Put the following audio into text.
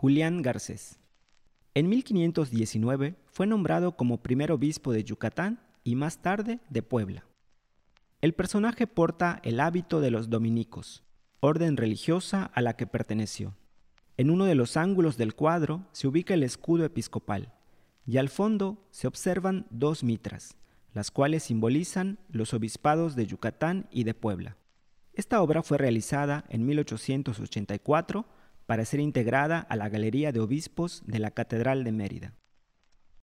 Julián Garcés. En 1519 fue nombrado como primer obispo de Yucatán y más tarde de Puebla. El personaje porta el hábito de los dominicos, orden religiosa a la que perteneció. En uno de los ángulos del cuadro se ubica el escudo episcopal y al fondo se observan dos mitras, las cuales simbolizan los obispados de Yucatán y de Puebla. Esta obra fue realizada en 1884 para ser integrada a la Galería de Obispos de la Catedral de Mérida.